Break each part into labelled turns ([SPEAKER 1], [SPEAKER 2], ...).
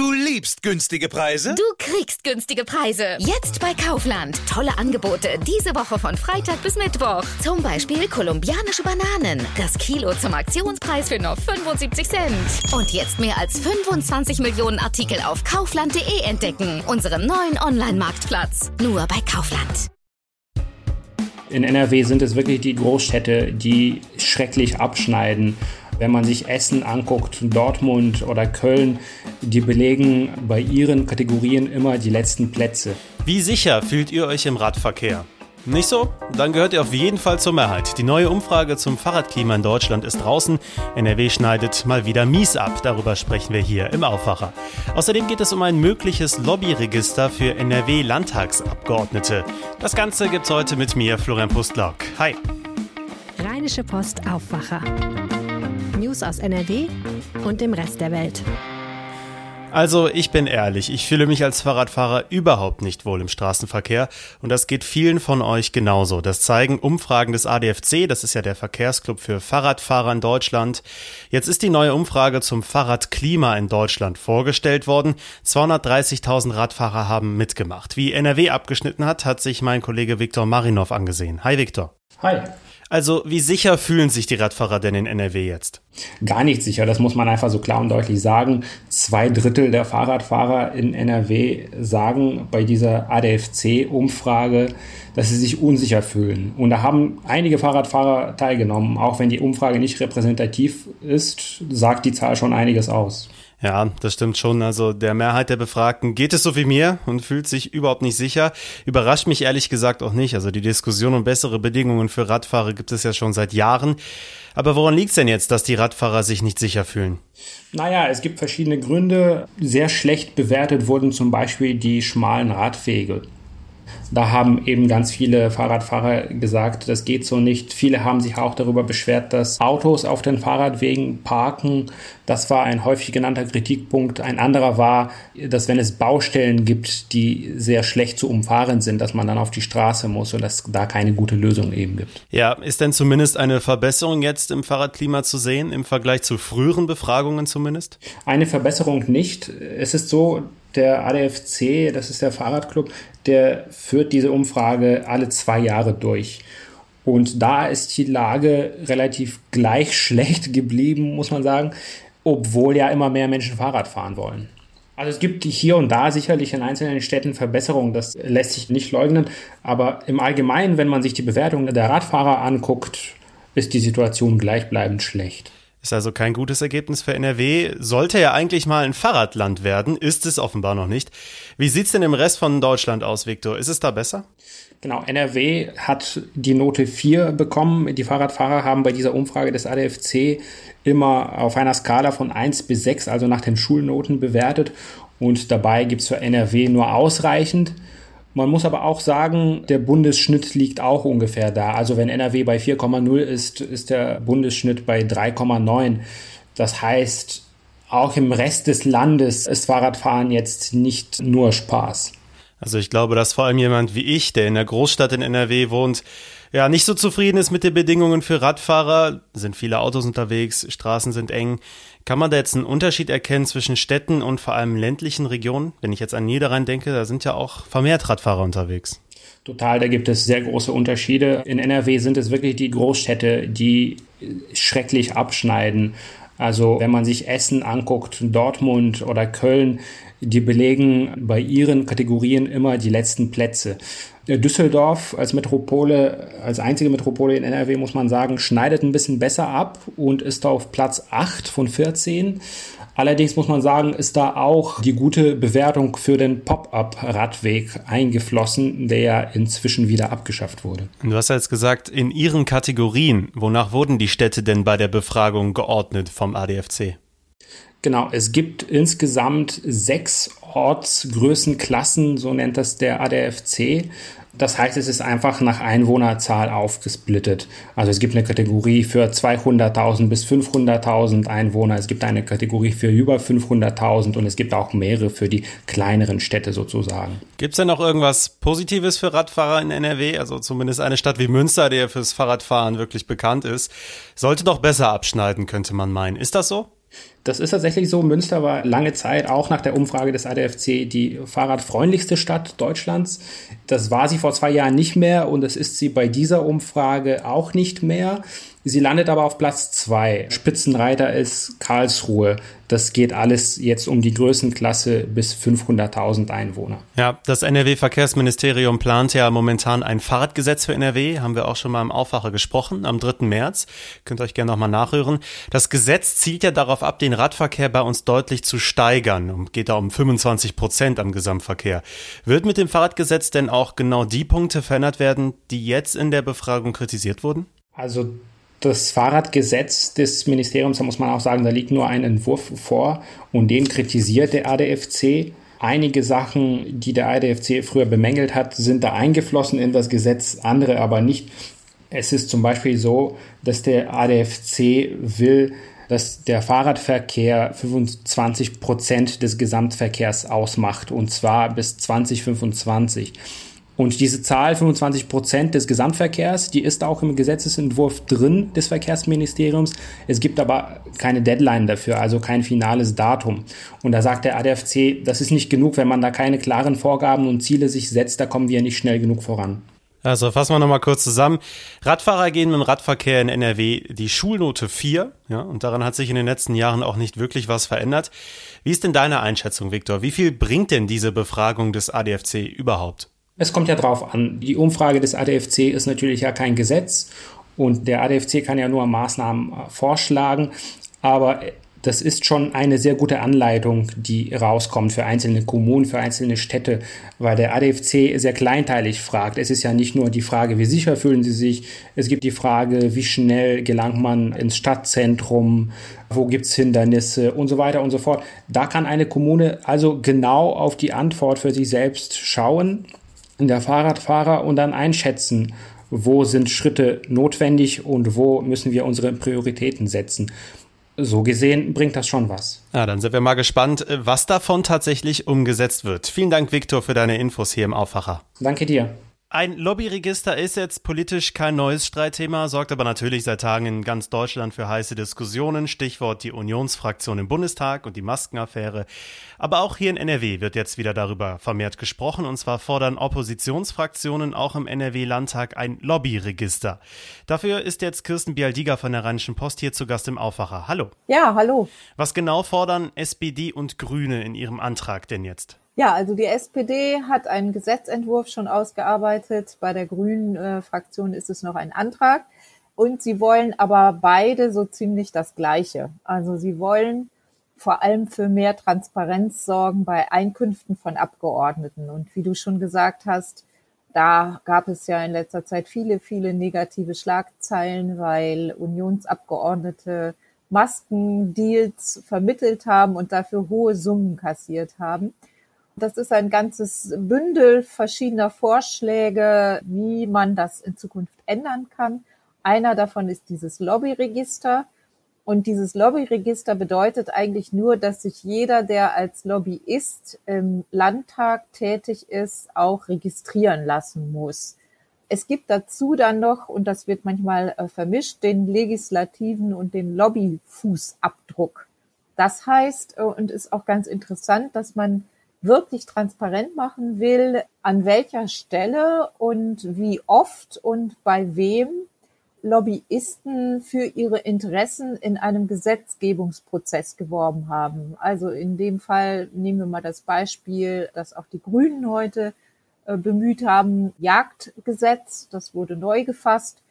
[SPEAKER 1] Du liebst günstige Preise?
[SPEAKER 2] Du kriegst günstige Preise. Jetzt bei Kaufland. Tolle Angebote diese Woche von Freitag bis Mittwoch. Zum Beispiel kolumbianische Bananen. Das Kilo zum Aktionspreis für nur 75 Cent. Und jetzt mehr als 25 Millionen Artikel auf kaufland.de entdecken. Unseren neuen Online-Marktplatz. Nur bei Kaufland.
[SPEAKER 3] In NRW sind es wirklich die Großstädte, die schrecklich abschneiden. Wenn man sich Essen anguckt, Dortmund oder Köln, die belegen bei ihren Kategorien immer die letzten Plätze.
[SPEAKER 4] Wie sicher fühlt ihr euch im Radverkehr? Nicht so? Dann gehört ihr auf jeden Fall zur Mehrheit. Die neue Umfrage zum Fahrradklima in Deutschland ist draußen. NRW schneidet mal wieder mies ab. Darüber sprechen wir hier im Aufwacher. Außerdem geht es um ein mögliches Lobbyregister für NRW-Landtagsabgeordnete. Das Ganze gibt's heute mit mir, Florian Pustlock. Hi.
[SPEAKER 5] Rheinische Post Aufwacher. News aus NRW und dem Rest der Welt.
[SPEAKER 4] Also, ich bin ehrlich, ich fühle mich als Fahrradfahrer überhaupt nicht wohl im Straßenverkehr und das geht vielen von euch genauso. Das zeigen Umfragen des ADFC, das ist ja der Verkehrsclub für Fahrradfahrer in Deutschland. Jetzt ist die neue Umfrage zum Fahrradklima in Deutschland vorgestellt worden. 230.000 Radfahrer haben mitgemacht. Wie NRW abgeschnitten hat, hat sich mein Kollege Viktor Marinov angesehen. Hi Viktor.
[SPEAKER 3] Hi.
[SPEAKER 4] Also, wie sicher fühlen sich die Radfahrer denn in NRW jetzt?
[SPEAKER 3] Gar nicht sicher, das muss man einfach so klar und deutlich sagen. Zwei Drittel der Fahrradfahrer in NRW sagen bei dieser ADFC-Umfrage, dass sie sich unsicher fühlen. Und da haben einige Fahrradfahrer teilgenommen. Auch wenn die Umfrage nicht repräsentativ ist, sagt die Zahl schon einiges aus.
[SPEAKER 4] Ja, das stimmt schon. Also der Mehrheit der Befragten geht es so wie mir und fühlt sich überhaupt nicht sicher. Überrascht mich ehrlich gesagt auch nicht. Also die Diskussion um bessere Bedingungen für Radfahrer gibt es ja schon seit Jahren. Aber woran liegt es denn jetzt, dass die Radfahrer sich nicht sicher fühlen?
[SPEAKER 3] Naja, es gibt verschiedene Gründe. Sehr schlecht bewertet wurden zum Beispiel die schmalen Radwege. Da haben eben ganz viele Fahrradfahrer gesagt, das geht so nicht. Viele haben sich auch darüber beschwert, dass Autos auf den Fahrradwegen parken. Das war ein häufig genannter Kritikpunkt. Ein anderer war, dass wenn es Baustellen gibt, die sehr schlecht zu umfahren sind, dass man dann auf die Straße muss und dass da keine gute Lösung eben gibt.
[SPEAKER 4] Ja, ist denn zumindest eine Verbesserung jetzt im Fahrradklima zu sehen, im Vergleich zu früheren Befragungen zumindest?
[SPEAKER 3] Eine Verbesserung nicht. Es ist so, der ADFC, das ist der Fahrradclub, der führt diese Umfrage alle zwei Jahre durch. Und da ist die Lage relativ gleich schlecht geblieben, muss man sagen, obwohl ja immer mehr Menschen Fahrrad fahren wollen. Also es gibt hier und da sicherlich in einzelnen Städten Verbesserungen, das lässt sich nicht leugnen, aber im Allgemeinen, wenn man sich die Bewertung der Radfahrer anguckt, ist die Situation gleichbleibend schlecht.
[SPEAKER 4] Ist also kein gutes Ergebnis für NRW. Sollte ja eigentlich mal ein Fahrradland werden, ist es offenbar noch nicht. Wie sieht's denn im Rest von Deutschland aus, Viktor? Ist es da besser?
[SPEAKER 3] Genau, NRW hat die Note 4 bekommen. Die Fahrradfahrer haben bei dieser Umfrage des ADFC immer auf einer Skala von 1 bis 6, also nach den Schulnoten bewertet. Und dabei gibt's für NRW nur ausreichend. Man muss aber auch sagen, der Bundesschnitt liegt auch ungefähr da. Also wenn NRW bei 4,0 ist, ist der Bundesschnitt bei 3,9. Das heißt, auch im Rest des Landes ist Fahrradfahren jetzt nicht nur Spaß.
[SPEAKER 4] Also ich glaube, dass vor allem jemand wie ich, der in der Großstadt in NRW wohnt, ja, nicht so zufrieden ist mit den Bedingungen für Radfahrer, sind viele Autos unterwegs, Straßen sind eng. Kann man da jetzt einen Unterschied erkennen zwischen Städten und vor allem ländlichen Regionen? Wenn ich jetzt an Niederrhein denke, da sind ja auch vermehrt Radfahrer unterwegs.
[SPEAKER 3] Total, da gibt es sehr große Unterschiede. In NRW sind es wirklich die Großstädte, die schrecklich abschneiden. Also wenn man sich Essen anguckt, Dortmund oder Köln, die belegen bei ihren Kategorien immer die letzten Plätze. Düsseldorf als Metropole, als einzige Metropole in NRW, muss man sagen, schneidet ein bisschen besser ab und ist auf Platz 8 von 14. Allerdings muss man sagen, ist da auch die gute Bewertung für den Pop-up-Radweg eingeflossen, der ja inzwischen wieder abgeschafft wurde.
[SPEAKER 4] Du hast ja jetzt gesagt, in ihren Kategorien, wonach wurden die Städte denn bei der Befragung geordnet vom ADFC?
[SPEAKER 3] Genau, es gibt insgesamt sechs Ortsgrößenklassen, so nennt das der ADFC. Das heißt, es ist einfach nach Einwohnerzahl aufgesplittet. Also es gibt eine Kategorie für 200.000 bis 500.000 Einwohner, es gibt eine Kategorie für über 500.000 und es gibt auch mehrere für die kleineren Städte sozusagen.
[SPEAKER 4] Gibt es denn noch irgendwas Positives für Radfahrer in NRW? Also zumindest eine Stadt wie Münster, die ja fürs Fahrradfahren wirklich bekannt ist, sollte doch besser abschneiden, könnte man meinen. Ist das so?
[SPEAKER 3] Das ist tatsächlich so. Münster war lange Zeit auch nach der Umfrage des ADFC die fahrradfreundlichste Stadt Deutschlands. Das war sie vor zwei Jahren nicht mehr und das ist sie bei dieser Umfrage auch nicht mehr. Sie landet aber auf Platz zwei. Spitzenreiter ist Karlsruhe. Das geht alles jetzt um die Größenklasse bis 500.000 Einwohner.
[SPEAKER 4] Ja, das NRW-Verkehrsministerium plant ja momentan ein Fahrradgesetz für NRW. Haben wir auch schon mal im Aufwacher gesprochen, am 3. März. Könnt ihr euch gerne nochmal nachhören. Das Gesetz zielt ja darauf ab, den Radverkehr bei uns deutlich zu steigern und geht da um 25 Prozent am Gesamtverkehr. Wird mit dem Fahrradgesetz denn auch genau die Punkte verändert werden, die jetzt in der Befragung kritisiert wurden?
[SPEAKER 3] Also das Fahrradgesetz des Ministeriums, da muss man auch sagen, da liegt nur ein Entwurf vor und den kritisiert der ADFC. Einige Sachen, die der ADFC früher bemängelt hat, sind da eingeflossen in das Gesetz, andere aber nicht. Es ist zum Beispiel so, dass der ADFC will, dass der Fahrradverkehr 25 Prozent des Gesamtverkehrs ausmacht und zwar bis 2025. Und diese Zahl 25 Prozent des Gesamtverkehrs, die ist auch im Gesetzesentwurf drin des Verkehrsministeriums. Es gibt aber keine Deadline dafür, also kein finales Datum. Und da sagt der ADFC, das ist nicht genug, wenn man da keine klaren Vorgaben und Ziele sich setzt, da kommen wir nicht schnell genug voran.
[SPEAKER 4] Also fassen wir nochmal kurz zusammen. Radfahrer gehen im Radverkehr in NRW die Schulnote 4, ja, und daran hat sich in den letzten Jahren auch nicht wirklich was verändert. Wie ist denn deine Einschätzung, Viktor? Wie viel bringt denn diese Befragung des ADFC überhaupt?
[SPEAKER 3] Es kommt ja drauf an. Die Umfrage des ADFC ist natürlich ja kein Gesetz und der ADFC kann ja nur Maßnahmen äh, vorschlagen, aber das ist schon eine sehr gute Anleitung, die rauskommt für einzelne Kommunen, für einzelne Städte, weil der ADFC sehr kleinteilig fragt. Es ist ja nicht nur die Frage, wie sicher fühlen Sie sich, es gibt die Frage, wie schnell gelangt man ins Stadtzentrum, wo gibt's Hindernisse und so weiter und so fort. Da kann eine Kommune also genau auf die Antwort für sich selbst schauen der Fahrradfahrer und dann einschätzen, wo sind Schritte notwendig und wo müssen wir unsere Prioritäten setzen. So gesehen bringt das schon was.
[SPEAKER 4] Ja, dann sind wir mal gespannt, was davon tatsächlich umgesetzt wird. Vielen Dank, Viktor, für deine Infos hier im Aufwacher.
[SPEAKER 3] Danke dir.
[SPEAKER 4] Ein Lobbyregister ist jetzt politisch kein neues Streitthema, sorgt aber natürlich seit Tagen in ganz Deutschland für heiße Diskussionen. Stichwort die Unionsfraktion im Bundestag und die Maskenaffäre. Aber auch hier in NRW wird jetzt wieder darüber vermehrt gesprochen. Und zwar fordern Oppositionsfraktionen auch im NRW-Landtag ein Lobbyregister. Dafür ist jetzt Kirsten Bialdiger von der Rheinischen Post hier zu Gast im Aufwacher. Hallo.
[SPEAKER 6] Ja, hallo.
[SPEAKER 4] Was genau fordern SPD und Grüne in ihrem Antrag denn jetzt?
[SPEAKER 6] Ja, also die SPD hat einen Gesetzentwurf schon ausgearbeitet. Bei der Grünen äh, ist es noch ein Antrag. Und sie wollen aber beide so ziemlich das Gleiche. Also sie wollen vor allem für mehr Transparenz sorgen bei Einkünften von Abgeordneten. Und wie du schon gesagt hast, da gab es ja in letzter Zeit viele, viele negative Schlagzeilen, weil Unionsabgeordnete Maskendeals vermittelt haben und dafür hohe Summen kassiert haben. Das ist ein ganzes Bündel verschiedener Vorschläge, wie man das in Zukunft ändern kann. Einer davon ist dieses Lobbyregister. Und dieses Lobbyregister bedeutet eigentlich nur, dass sich jeder, der als Lobbyist im Landtag tätig ist, auch registrieren lassen muss. Es gibt dazu dann noch, und das wird manchmal äh, vermischt, den legislativen und den Lobbyfußabdruck. Das heißt, äh, und ist auch ganz interessant, dass man wirklich transparent machen will, an welcher Stelle und wie oft und bei wem Lobbyisten für ihre Interessen in einem Gesetzgebungsprozess geworben haben. Also in dem Fall nehmen wir mal das Beispiel, dass auch die Grünen heute äh, bemüht haben, Jagdgesetz, das wurde neu gefasst.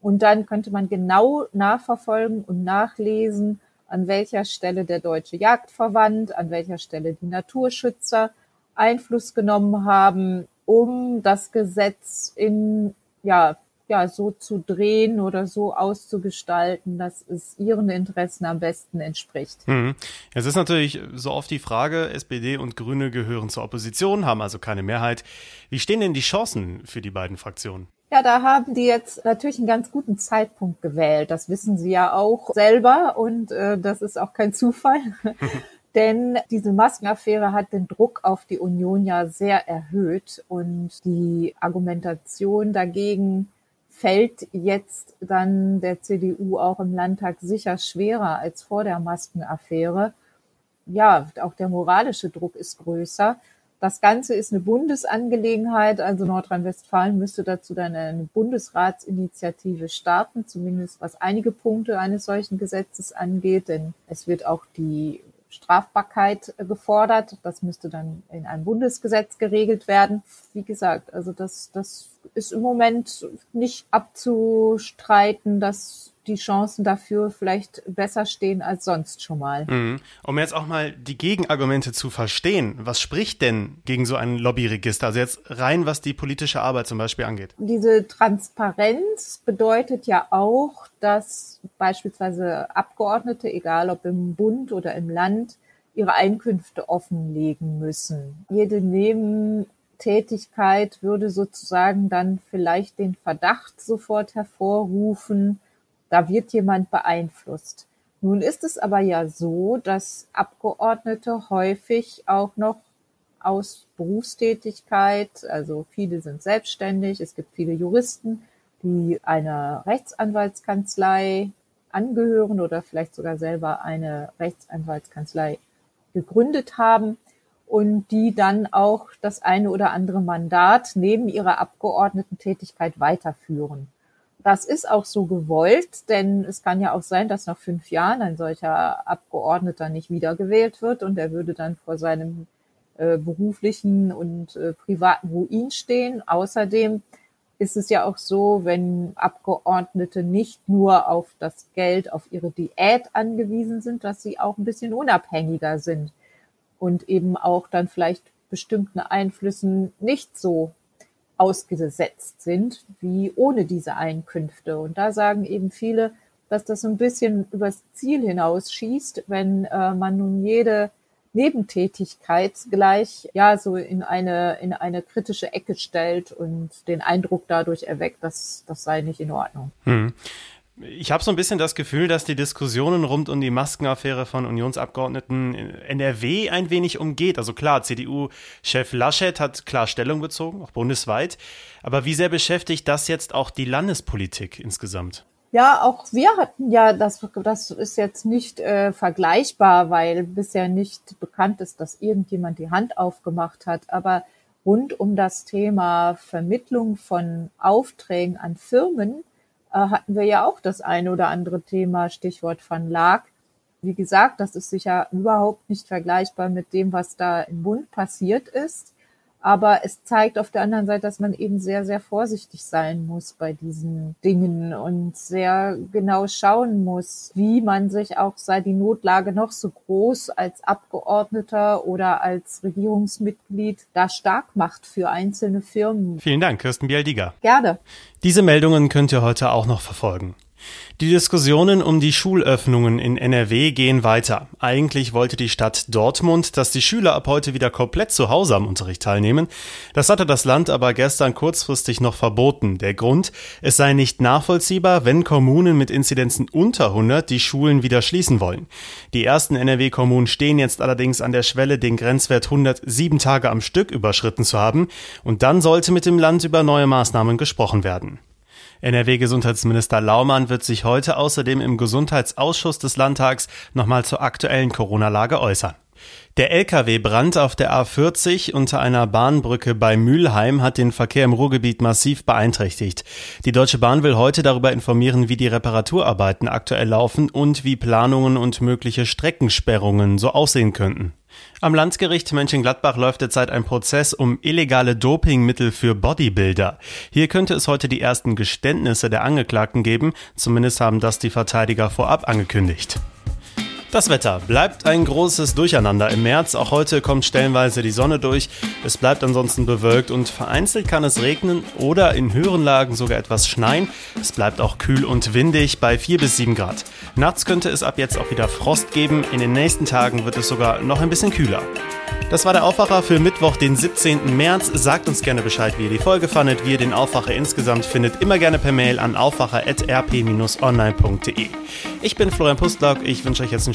[SPEAKER 6] Und dann könnte man genau nachverfolgen und nachlesen, an welcher Stelle der Deutsche Jagdverband, an welcher Stelle die Naturschützer Einfluss genommen haben, um das Gesetz in, ja, ja, so zu drehen oder so auszugestalten, dass es ihren Interessen am besten entspricht.
[SPEAKER 4] Mhm. Es ist natürlich so oft die Frage, SPD und Grüne gehören zur Opposition, haben also keine Mehrheit. Wie stehen denn die Chancen für die beiden Fraktionen?
[SPEAKER 6] Ja, da haben die jetzt natürlich einen ganz guten Zeitpunkt gewählt. Das wissen sie ja auch selber und äh, das ist auch kein Zufall. Denn diese Maskenaffäre hat den Druck auf die Union ja sehr erhöht und die Argumentation dagegen fällt jetzt dann der CDU auch im Landtag sicher schwerer als vor der Maskenaffäre. Ja, auch der moralische Druck ist größer. Das Ganze ist eine Bundesangelegenheit, also Nordrhein-Westfalen müsste dazu dann eine Bundesratsinitiative starten, zumindest was einige Punkte eines solchen Gesetzes angeht, denn es wird auch die Strafbarkeit gefordert. Das müsste dann in einem Bundesgesetz geregelt werden. Wie gesagt, also das, das ist im Moment nicht abzustreiten, dass die Chancen dafür vielleicht besser stehen als sonst schon mal.
[SPEAKER 4] Mhm. Um jetzt auch mal die Gegenargumente zu verstehen, was spricht denn gegen so ein Lobbyregister? Also jetzt rein, was die politische Arbeit zum Beispiel angeht.
[SPEAKER 6] Diese Transparenz bedeutet ja auch, dass beispielsweise Abgeordnete, egal ob im Bund oder im Land, ihre Einkünfte offenlegen müssen. Jede Nebentätigkeit würde sozusagen dann vielleicht den Verdacht sofort hervorrufen, da wird jemand beeinflusst. Nun ist es aber ja so, dass Abgeordnete häufig auch noch aus Berufstätigkeit, also viele sind selbstständig, es gibt viele Juristen, die einer Rechtsanwaltskanzlei angehören oder vielleicht sogar selber eine Rechtsanwaltskanzlei gegründet haben und die dann auch das eine oder andere Mandat neben ihrer Abgeordnetentätigkeit weiterführen. Das ist auch so gewollt, denn es kann ja auch sein, dass nach fünf Jahren ein solcher Abgeordneter nicht wiedergewählt wird und er würde dann vor seinem äh, beruflichen und äh, privaten Ruin stehen. Außerdem ist es ja auch so, wenn Abgeordnete nicht nur auf das Geld, auf ihre Diät angewiesen sind, dass sie auch ein bisschen unabhängiger sind und eben auch dann vielleicht bestimmten Einflüssen nicht so ausgesetzt sind wie ohne diese Einkünfte. Und da sagen eben viele, dass das ein bisschen übers Ziel hinausschießt, wenn äh, man nun jede Nebentätigkeit gleich ja so in eine in eine kritische Ecke stellt und den Eindruck dadurch erweckt, dass das sei nicht in Ordnung. Hm.
[SPEAKER 4] Ich habe so ein bisschen das Gefühl, dass die Diskussionen rund um die Maskenaffäre von Unionsabgeordneten in NRW ein wenig umgeht. Also klar, CDU-Chef Laschet hat klar Stellung bezogen, auch bundesweit. Aber wie sehr beschäftigt das jetzt auch die Landespolitik insgesamt?
[SPEAKER 6] Ja, auch wir hatten ja, das, das ist jetzt nicht äh, vergleichbar, weil bisher nicht bekannt ist, dass irgendjemand die Hand aufgemacht hat. Aber rund um das Thema Vermittlung von Aufträgen an Firmen hatten wir ja auch das eine oder andere Thema, Stichwort Van Laak. Wie gesagt, das ist sicher überhaupt nicht vergleichbar mit dem, was da im Bund passiert ist. Aber es zeigt auf der anderen Seite, dass man eben sehr, sehr vorsichtig sein muss bei diesen Dingen und sehr genau schauen muss, wie man sich auch, sei die Notlage noch so groß, als Abgeordneter oder als Regierungsmitglied da stark macht für einzelne Firmen.
[SPEAKER 4] Vielen Dank, Kirsten Bialdiger.
[SPEAKER 6] Gerne.
[SPEAKER 4] Diese Meldungen könnt ihr heute auch noch verfolgen. Die Diskussionen um die Schulöffnungen in NRW gehen weiter. Eigentlich wollte die Stadt Dortmund, dass die Schüler ab heute wieder komplett zu Hause am Unterricht teilnehmen. Das hatte das Land aber gestern kurzfristig noch verboten. Der Grund, es sei nicht nachvollziehbar, wenn Kommunen mit Inzidenzen unter 100 die Schulen wieder schließen wollen. Die ersten NRW-Kommunen stehen jetzt allerdings an der Schwelle, den Grenzwert 107 Tage am Stück überschritten zu haben. Und dann sollte mit dem Land über neue Maßnahmen gesprochen werden. NRW-Gesundheitsminister Laumann wird sich heute außerdem im Gesundheitsausschuss des Landtags nochmal zur aktuellen Corona-Lage äußern. Der Lkw-Brand auf der A40 unter einer Bahnbrücke bei Mülheim hat den Verkehr im Ruhrgebiet massiv beeinträchtigt. Die Deutsche Bahn will heute darüber informieren, wie die Reparaturarbeiten aktuell laufen und wie Planungen und mögliche Streckensperrungen so aussehen könnten. Am Landgericht Mönchengladbach läuft derzeit ein Prozess um illegale Dopingmittel für Bodybuilder. Hier könnte es heute die ersten Geständnisse der Angeklagten geben, zumindest haben das die Verteidiger vorab angekündigt. Das Wetter bleibt ein großes Durcheinander im März. Auch heute kommt stellenweise die Sonne durch. Es bleibt ansonsten bewölkt und vereinzelt kann es regnen oder in höheren Lagen sogar etwas schneien. Es bleibt auch kühl und windig bei 4 bis 7 Grad. Nachts könnte es ab jetzt auch wieder Frost geben. In den nächsten Tagen wird es sogar noch ein bisschen kühler. Das war der Aufwacher für Mittwoch, den 17. März. Sagt uns gerne Bescheid, wie ihr die Folge fandet, wie ihr den Aufwacher insgesamt findet. Immer gerne per Mail an aufwacher.rp-online.de. Ich bin Florian Pustlock. Ich wünsche euch jetzt einen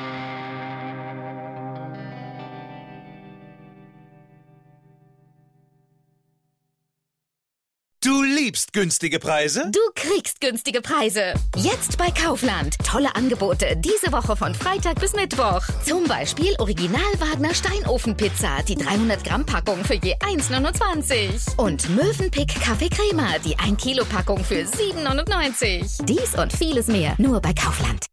[SPEAKER 1] liebst günstige Preise?
[SPEAKER 2] Du kriegst günstige Preise. Jetzt bei Kaufland. Tolle Angebote diese Woche von Freitag bis Mittwoch. Zum Beispiel Original Wagner Steinofenpizza, die 300 Gramm Packung für je 1,29. Und Möwenpick Kaffee Crema, die 1 Kilo Packung für 7,99. Dies und vieles mehr nur bei Kaufland.